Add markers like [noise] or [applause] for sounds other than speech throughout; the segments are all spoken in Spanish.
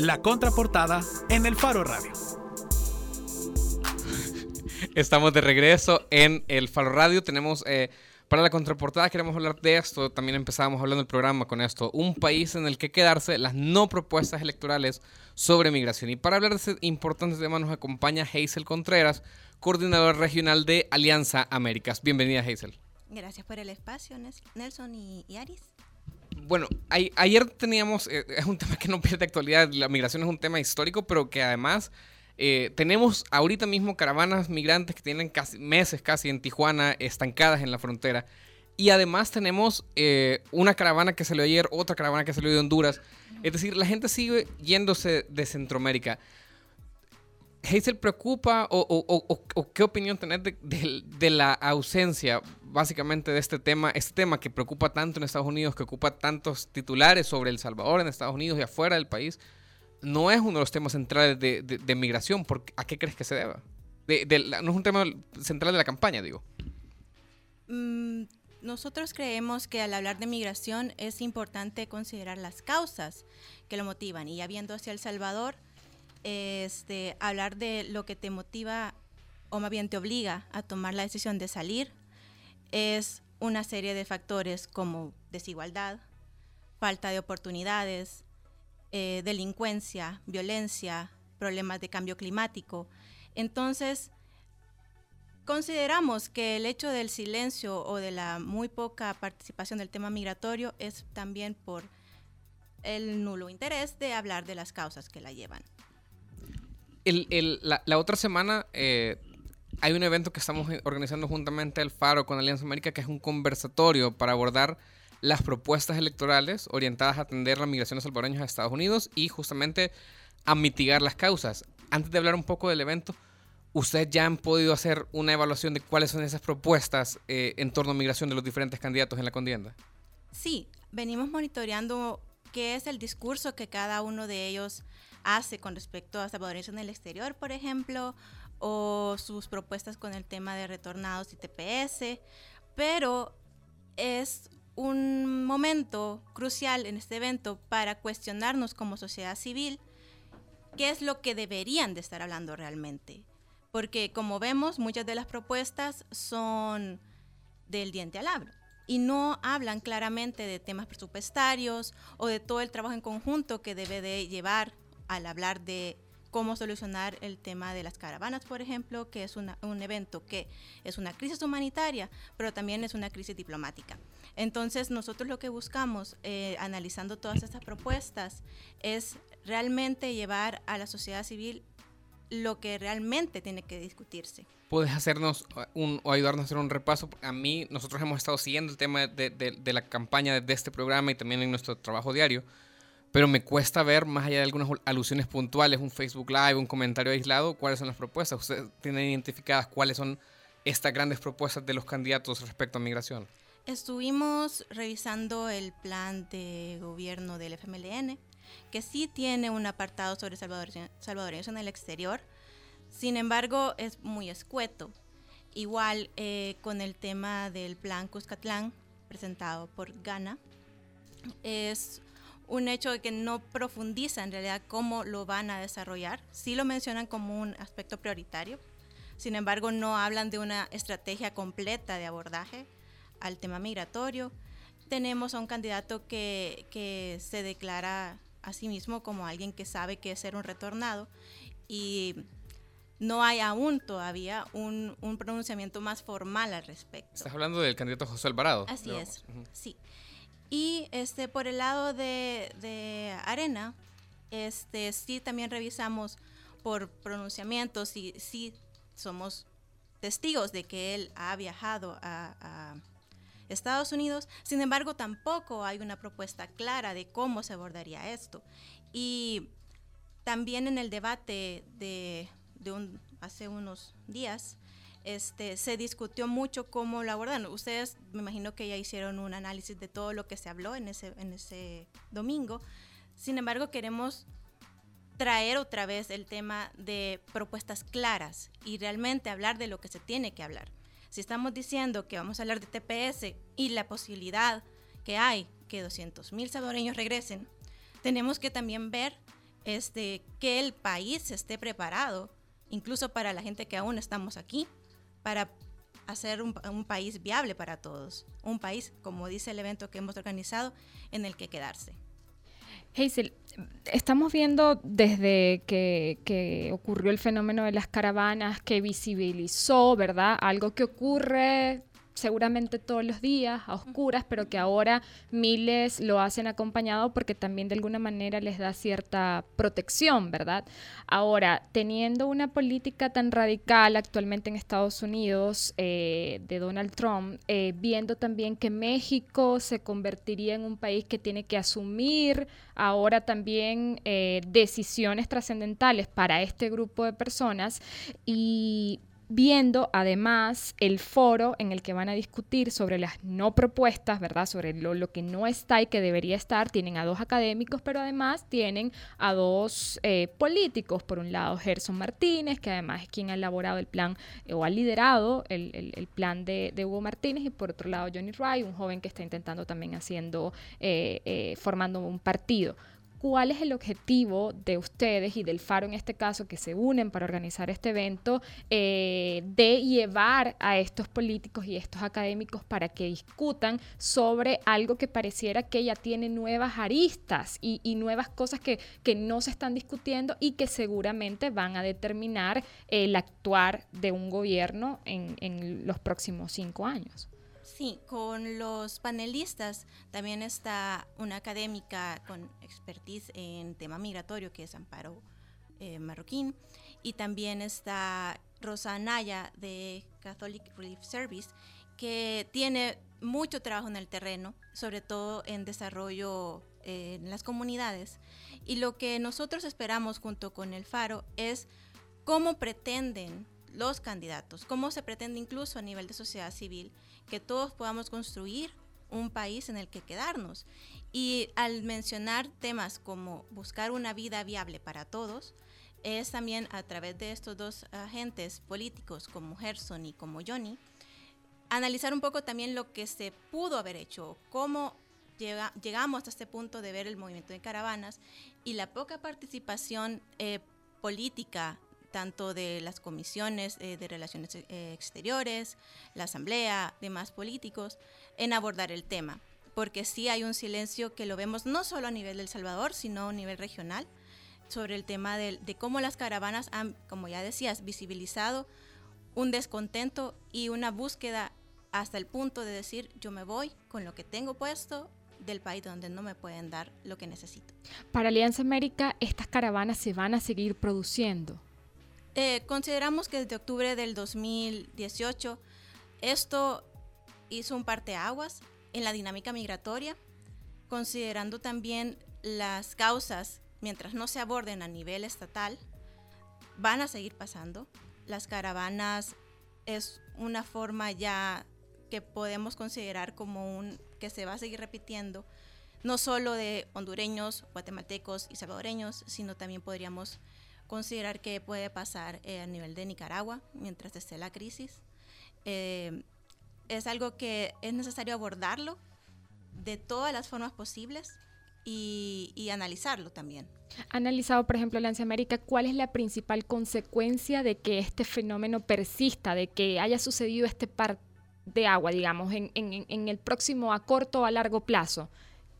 La contraportada en el Faro Radio. Estamos de regreso en el Faro Radio. Tenemos eh, para la contraportada, queremos hablar de esto. También empezábamos hablando del programa con esto. Un país en el que quedarse, las no propuestas electorales sobre migración. Y para hablar de ese importante tema nos acompaña Hazel Contreras, coordinadora regional de Alianza Américas. Bienvenida, Hazel. Gracias por el espacio, Nelson y, Aris. Bueno, ayer teníamos, eh, [laughs] es un tema que no pierde actualidad, la migración es un tema histórico, pero que además eh, tenemos ahorita mismo caravanas migrantes que tienen casi, meses casi en Tijuana estancadas en la frontera. Y además tenemos eh, una caravana que salió ayer, otra caravana que salió de Honduras. Es decir, la gente sigue yéndose de Centroamérica. ¿Hazel preocupa o, qué opinión tenés de, la ausencia básicamente de este tema, este tema que preocupa tanto en Estados Unidos, que ocupa tantos titulares sobre El Salvador en Estados Unidos y afuera del país? No es uno de los temas centrales de, migración. ¿A qué crees que se deba? no es un tema central de la campaña, digo. Mm, nosotros creemos que al hablar de migración es importante considerar las causas que lo motivan. Y ya viendo hacia El Salvador, este, hablar de lo que te motiva o más bien te obliga a tomar la decisión de salir es una serie de factores como desigualdad, falta de oportunidades, eh, delincuencia, violencia, problemas de cambio climático. Entonces, consideramos que el hecho del silencio o de la muy poca participación del tema migratorio es también por el nulo interés de hablar de las causas que la llevan la, otra semana eh, hay un evento que estamos organizando juntamente el Faro con Alianza América, que es un conversatorio para abordar las propuestas electorales orientadas a atender la migración de salvadoreños a Estados Unidos y justamente a mitigar las causas. Antes de hablar un poco del evento, ¿ustedes ya han podido hacer una evaluación de cuáles son esas propuestas eh, en torno a migración de los diferentes candidatos en la contienda? Sí, venimos monitoreando qué es el discurso que cada uno de ellos hace con respecto a salvadoreños en el exterior, por ejemplo, o sus propuestas con el tema de retornados y TPS, pero es un momento crucial en este evento para cuestionarnos como sociedad civil qué es lo que deberían de estar hablando realmente. Porque como vemos, muchas de las propuestas son del diente al labro y no hablan claramente de temas presupuestarios o de todo el trabajo en conjunto que debe de llevar al hablar de cómo solucionar el tema de las caravanas, por ejemplo, que es un evento que es una crisis humanitaria, pero también es una crisis diplomática. Entonces, nosotros lo que buscamos, eh, analizando todas estas propuestas, es realmente llevar a la sociedad civil lo que realmente tiene que discutirse. ¿Puedes hacernos un, o ayudarnos a hacer un repaso? A mí, nosotros hemos estado siguiendo el tema de la campaña de este programa y también en nuestro trabajo diario pero me cuesta ver, más allá de algunas alusiones puntuales, un Facebook Live, un comentario aislado, cuáles son las propuestas. ¿Ustedes tienen identificadas cuáles son estas grandes propuestas de los candidatos respecto a migración? Estuvimos revisando el plan de gobierno del FMLN, que sí tiene un apartado sobre salvadoreños, en el exterior, sin embargo es muy escueto. Igual eh, con el tema del plan Cuscatlán, presentado por Ghana, es un hecho de que no profundiza en realidad cómo lo van a desarrollar. Sí lo mencionan como un aspecto prioritario, sin embargo no hablan de una estrategia completa de abordaje al tema migratorio. Tenemos a un candidato que, que se declara a sí mismo como alguien que sabe que es ser un retornado y no hay aún todavía un, un, pronunciamiento más formal al respecto. Estás hablando del candidato José Alvarado. Así es, sí. Y este, por el lado de, Arena, este, sí también revisamos por pronunciamientos y sí somos testigos de que él ha viajado a, Estados Unidos. Sin embargo, tampoco hay una propuesta clara de cómo se abordaría esto. Y también en el debate de, un, hace unos días, este, se discutió mucho cómo lo abordan. Ustedes me imagino que ya hicieron un análisis de todo lo que se habló en ese, en ese domingo. Sin embargo, queremos traer otra vez el tema de propuestas claras y realmente hablar de lo que se tiene que hablar. Si estamos diciendo que vamos a hablar de TPS y la posibilidad que hay que 200.000 salvadoreños regresen, tenemos que también ver este, que el país esté preparado, incluso para la gente que aún estamos aquí, para hacer un, un, país viable para todos, un país, como dice el evento que hemos organizado, en el que quedarse. Hazel, estamos viendo desde que, que, ocurrió el fenómeno de las caravanas, que visibilizó, ¿verdad? Algo que ocurre seguramente todos los días a oscuras, pero que ahora miles lo hacen acompañado porque también de alguna manera les da cierta protección, ¿verdad? Ahora, teniendo una política tan radical actualmente en Estados Unidos eh, de Donald Trump, eh, viendo también que México se convertiría en un país que tiene que asumir ahora también eh, decisiones trascendentales para este grupo de personas y viendo además el foro en el que van a discutir sobre las no propuestas, ¿verdad? Sobre lo, que no está y que debería estar. Tienen a dos académicos, pero además tienen a dos eh, políticos. Por un lado, Gerson Martínez, que además es quien ha elaborado el plan eh, o ha liderado el, plan de, Hugo Martínez, y por otro lado, Johnny Wright, un joven que está intentando también haciendo, eh, formando un partido cuál es el objetivo de ustedes y del Faro en este caso, que se unen para organizar este evento, eh, de llevar a estos políticos y estos académicos para que discutan sobre algo que pareciera que ya tiene nuevas aristas y, nuevas cosas que, no se están discutiendo y que seguramente van a determinar el actuar de un gobierno en los próximos cinco años. Sí, con los panelistas también está una académica con expertise en tema migratorio, que es Amparo eh, Marroquín, y también está Rosa Anaya de Catholic Relief Service, que tiene mucho trabajo en el terreno, sobre todo en desarrollo eh, en las comunidades. Y lo que nosotros esperamos junto con el Faro es cómo pretenden los candidatos, cómo se pretende incluso a nivel de sociedad civil que todos podamos construir un país en el que quedarnos. Y al mencionar temas como buscar una vida viable para todos, es también a través de estos dos agentes políticos como Gerson y como Johnny, analizar un poco también lo que se pudo haber hecho, cómo llegamos hasta este punto de ver el movimiento de caravanas y la poca participación eh, política tanto de las comisiones eh, de relaciones eh, exteriores, la asamblea, demás políticos, en abordar el tema. Porque sí hay un silencio que lo vemos no solo a nivel del Salvador, sino a nivel regional, sobre el tema de, de cómo las caravanas han, como ya decías, visibilizado un descontento y una búsqueda hasta el punto de decir yo me voy con lo que tengo puesto del país donde no me pueden dar lo que necesito. Para Alianza América, estas caravanas se van a seguir produciendo. Eh, consideramos que desde octubre del 2018 esto hizo un parteaguas en la dinámica migratoria, considerando también las causas, mientras no se aborden a nivel estatal, van a seguir pasando. Las caravanas es una forma ya que podemos considerar como un que se va a seguir repitiendo, no solo de hondureños, guatemaltecos y salvadoreños, sino también podríamos considerar qué puede pasar eh, a nivel de Nicaragua mientras esté la crisis. Eh, es algo que es necesario abordarlo de todas las formas posibles y, analizarlo también. Analizado, por ejemplo, Alianza América, ¿cuál es la principal consecuencia de que este fenómeno persista, de que haya sucedido este par de agua, digamos, en, en el próximo a corto o a largo plazo?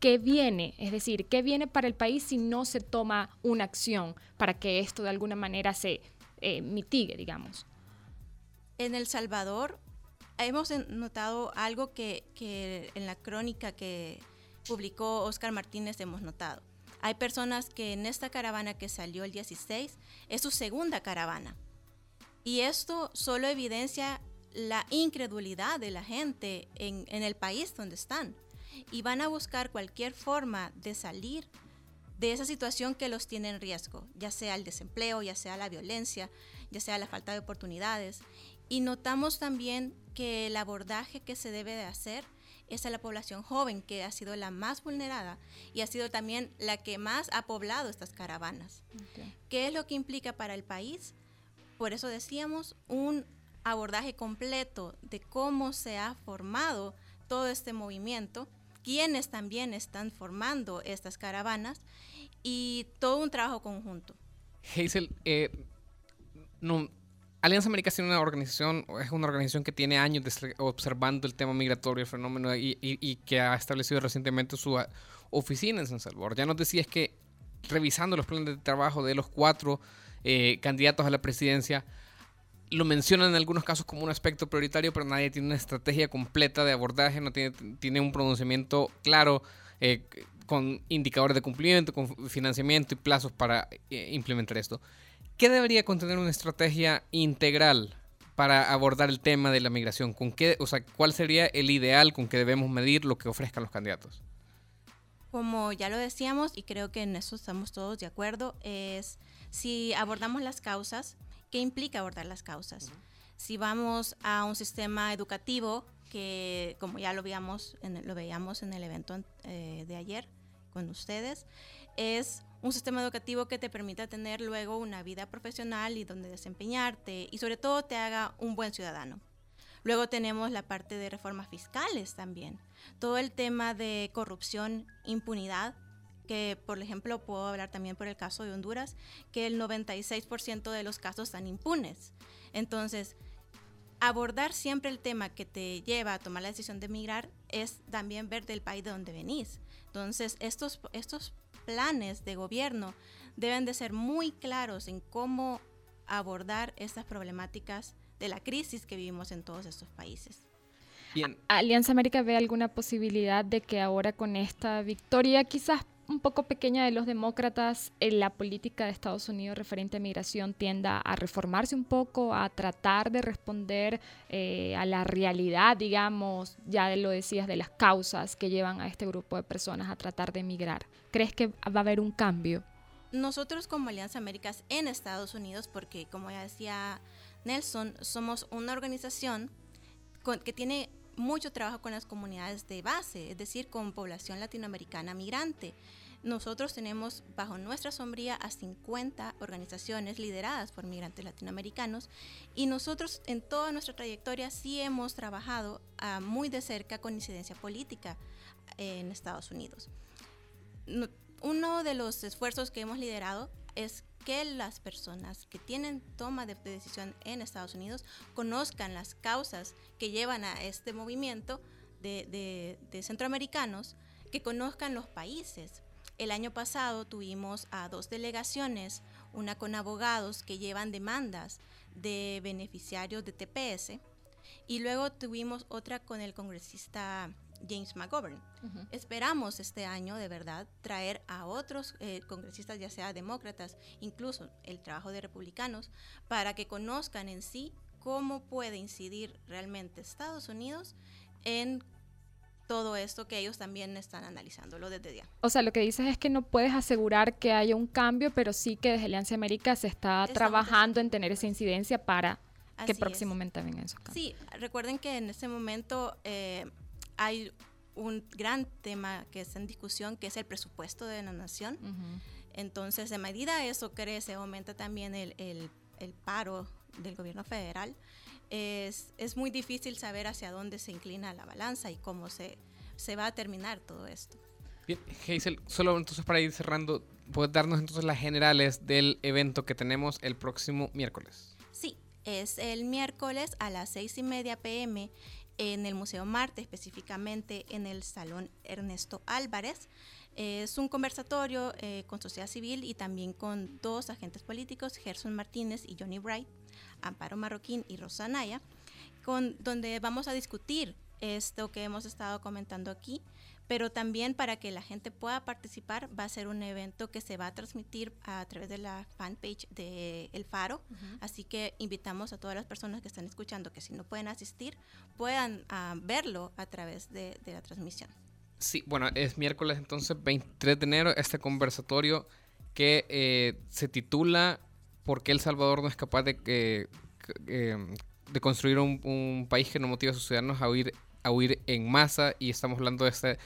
¿Qué viene? Es decir, ¿qué viene para el país si no se toma una acción para que esto de alguna manera se eh, mitigue, digamos? En El Salvador hemos notado algo que, que en la crónica que publicó Oscar Martínez hemos notado. Hay personas que en esta caravana que salió el 16 es su segunda caravana. Y esto solo evidencia la incredulidad de la gente en, en el país donde están y van a buscar cualquier forma de salir de esa situación que los tiene en riesgo, ya sea el desempleo, ya sea la violencia, ya sea la falta de oportunidades. Y notamos también que el abordaje que se debe de hacer es a la población joven, que ha sido la más vulnerada y ha sido también la que más ha poblado estas caravanas. ¿Qué es lo que implica para el país? Por eso decíamos un abordaje completo de cómo se ha formado todo este movimiento quienes también están formando estas caravanas y todo un trabajo conjunto. Hazel, eh, Alianza América es una organización, es una organización que tiene años observando el tema migratorio, el fenómeno, y, que ha establecido recientemente su ah, oficina en San Salvador. Ya nos decías que revisando los planes de trabajo de los cuatro eh, candidatos a la presidencia, lo mencionan en algunos casos como un aspecto prioritario, pero nadie tiene una estrategia completa de abordaje, no tiene, tiene un pronunciamiento claro, eh, con indicadores de cumplimiento, con financiamiento y plazos para eh, implementar esto. ¿Qué debería contener una estrategia integral para abordar el tema de la migración? ¿Con qué, o sea, ¿Cuál sería el ideal con que debemos medir lo que ofrezcan los candidatos? Como ya lo decíamos, y creo que en eso estamos todos de acuerdo, es si abordamos las causas, ¿qué implica abordar las causas? Si vamos a un sistema educativo que, como ya lo, veíamos en, lo veíamos en el evento eh, de ayer con ustedes, es un sistema educativo que te permita tener luego una vida profesional y donde desempeñarte y sobre todo te haga un buen ciudadano. Luego tenemos la parte de reformas fiscales también. Todo el tema de corrupción, impunidad, que por ejemplo puedo hablar también por el caso de Honduras, que el 96% de los casos están impunes. Entonces, abordar siempre el tema que te lleva a tomar la decisión de emigrar es también ver del país de donde venís. Entonces, estos, estos planes de gobierno deben de ser muy claros en cómo abordar estas problemáticas de la crisis que vivimos en todos estos países. ¿Alianza América ve alguna posibilidad de que ahora con esta victoria quizás un poco pequeña de los demócratas, en la política de Estados Unidos referente a migración tienda a reformarse un poco, a tratar de responder eh, a la realidad, digamos, ya lo decías, de las causas que llevan a este grupo de personas a tratar de emigrar. ¿Crees que va a haber un cambio? Nosotros como Alianza Américas en Estados Unidos, porque como ya decía Nelson, somos una organización que tiene mucho trabajo con las comunidades de base, es decir, con población latinoamericana migrante. Nosotros tenemos bajo nuestra sombría a 50 organizaciones lideradas por migrantes latinoamericanos y nosotros en toda nuestra trayectoria sí hemos trabajado ah, muy de cerca con incidencia política en Estados Unidos. uno de los esfuerzos que hemos liderado es que las personas que tienen toma de decisión en Estados Unidos conozcan las causas que llevan a este movimiento de, centroamericanos, que conozcan los países. El año pasado tuvimos a dos delegaciones, una con abogados que llevan demandas de beneficiarios de TPS y luego tuvimos otra con el congresista James McGovern. Esperamos este año, de verdad, traer a otros eh, congresistas, ya sea demócratas, incluso el trabajo de republicanos, para que conozcan en sí cómo puede incidir realmente Estados Unidos en todo esto que ellos también están analizándolo desde ya. O sea, lo que dices es que no puedes asegurar que haya un cambio, pero sí que desde Alianza América se está trabajando en tener esa incidencia para que próximamente vengan esos cambios. Sí, recuerden que en este momento eh, hay un gran tema que está en discusión, que es el presupuesto de la nación. Entonces, de medida eso crece, aumenta también el, el, el paro del gobierno federal. Es, es, muy difícil saber hacia dónde se inclina la balanza y cómo se, se va a terminar todo esto. Bien, Hazel, solo entonces para ir cerrando, ¿puedes darnos entonces las generales del evento que tenemos el próximo miércoles? Sí, es el miércoles a las seis y media pm en el Museo Marte, específicamente en el Salón Ernesto Álvarez. Es un conversatorio eh, con sociedad civil y también con dos agentes políticos, Gerson Martínez y Johnny Bright, Amparo Marroquín y Rosanaya, con, donde vamos a discutir esto que hemos estado comentando aquí, pero también para que la gente pueda participar va a ser un evento que se va a transmitir a través de la fanpage de El Faro, así que invitamos a todas las personas que están escuchando que si no pueden asistir puedan ah, verlo a través de, la transmisión. Sí, bueno, es miércoles entonces 23 de enero este conversatorio que eh, se titula ¿Por qué El Salvador no es capaz de, que eh, de construir un, un, país que no motiva a sus ciudadanos a huir a huir en masa y estamos hablando de este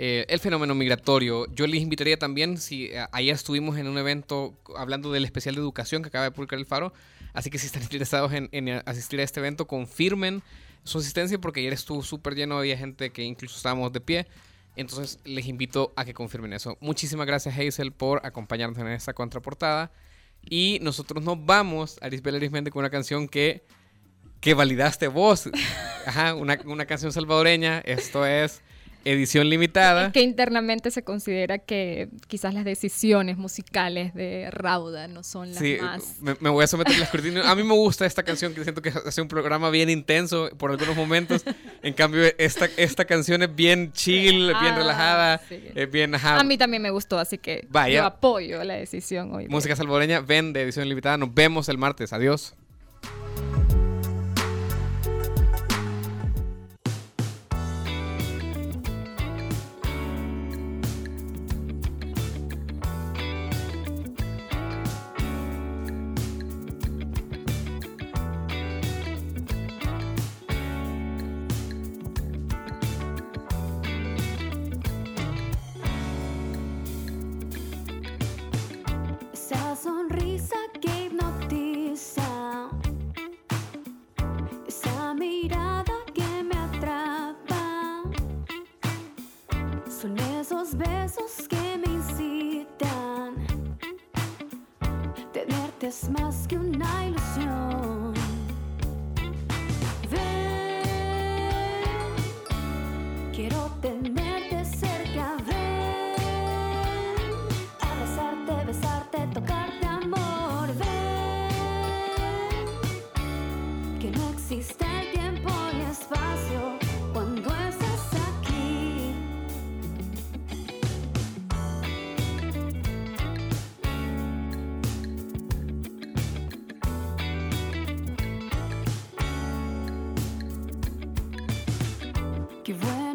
eh, el fenómeno migratorio. Yo les invitaría también, si eh, ayer estuvimos en un evento hablando del especial de educación que acaba de publicar el Faro, así que si están [laughs] interesados en, asistir a este evento, confirmen su asistencia porque ayer estuvo súper lleno, había gente que incluso estábamos de pie. Entonces les invito a que confirmen eso. Muchísimas gracias Hazel por acompañarnos en esta contraportada. Y nosotros nos vamos, Arisbel Arismendi, con una canción que, que validaste vos. Ajá, una, una canción salvadoreña. Esto es edición limitada. Que internamente se considera que quizás las decisiones musicales de Rauda no son las más. Me, me voy a someter al escrutinio. A mí me gusta esta canción, que siento que hace un programa bien intenso por algunos momentos. En cambio, esta, esta canción es bien chill, bien ah, relajada, es bien. A mí también me gustó, así que yo apoyo la decisión hoy. Música salvadoreña, ven de edición limitada. Nos vemos el martes. Adiós. Christmas, good night. give way.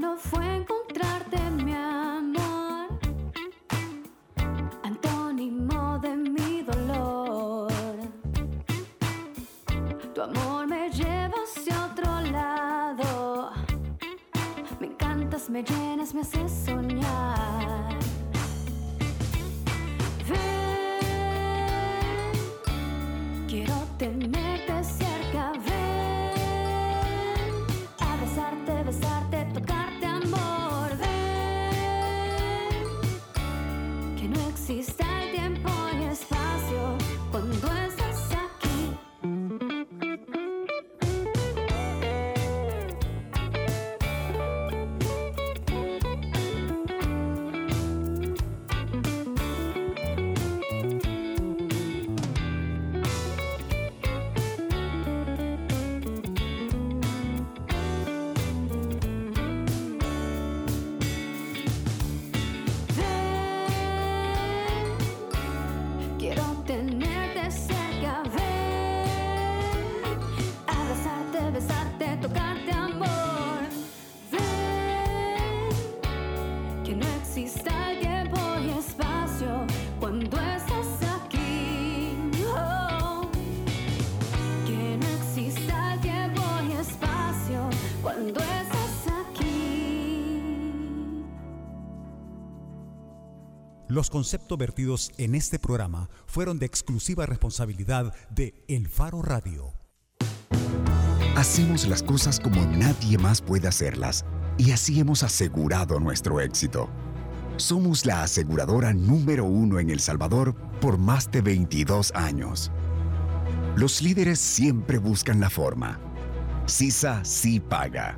Los conceptos vertidos en este programa fueron de exclusiva responsabilidad de El Faro Radio. Hacemos las cosas como nadie más puede hacerlas y así hemos asegurado nuestro éxito. Somos la aseguradora número uno en El Salvador por más de 22 años. Los líderes siempre buscan la forma. CISA sí paga.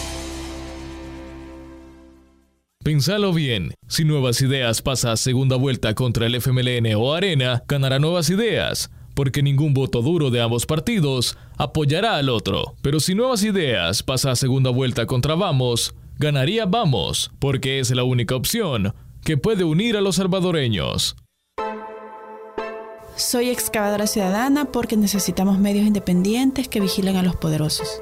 Pensalo bien, si Nuevas Ideas pasa a segunda vuelta contra el FMLN o Arena, ganará Nuevas Ideas, porque ningún voto duro de ambos partidos apoyará al otro. Pero si Nuevas Ideas pasa a segunda vuelta contra Vamos, ganaría Vamos, porque es la única opción que puede unir a los salvadoreños. Soy excavadora ciudadana porque necesitamos medios independientes que vigilen a los poderosos.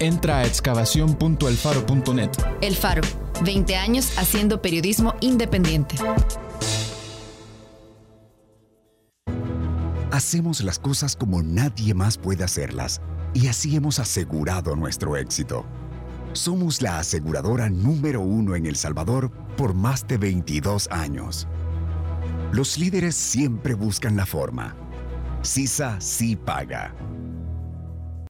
Entra a excavación.elfaro.net. El Faro, 20 años haciendo periodismo independiente. Hacemos las cosas como nadie más puede hacerlas y así hemos asegurado nuestro éxito. Somos la aseguradora número uno en El Salvador por más de 22 años. Los líderes siempre buscan la forma. CISA sí paga.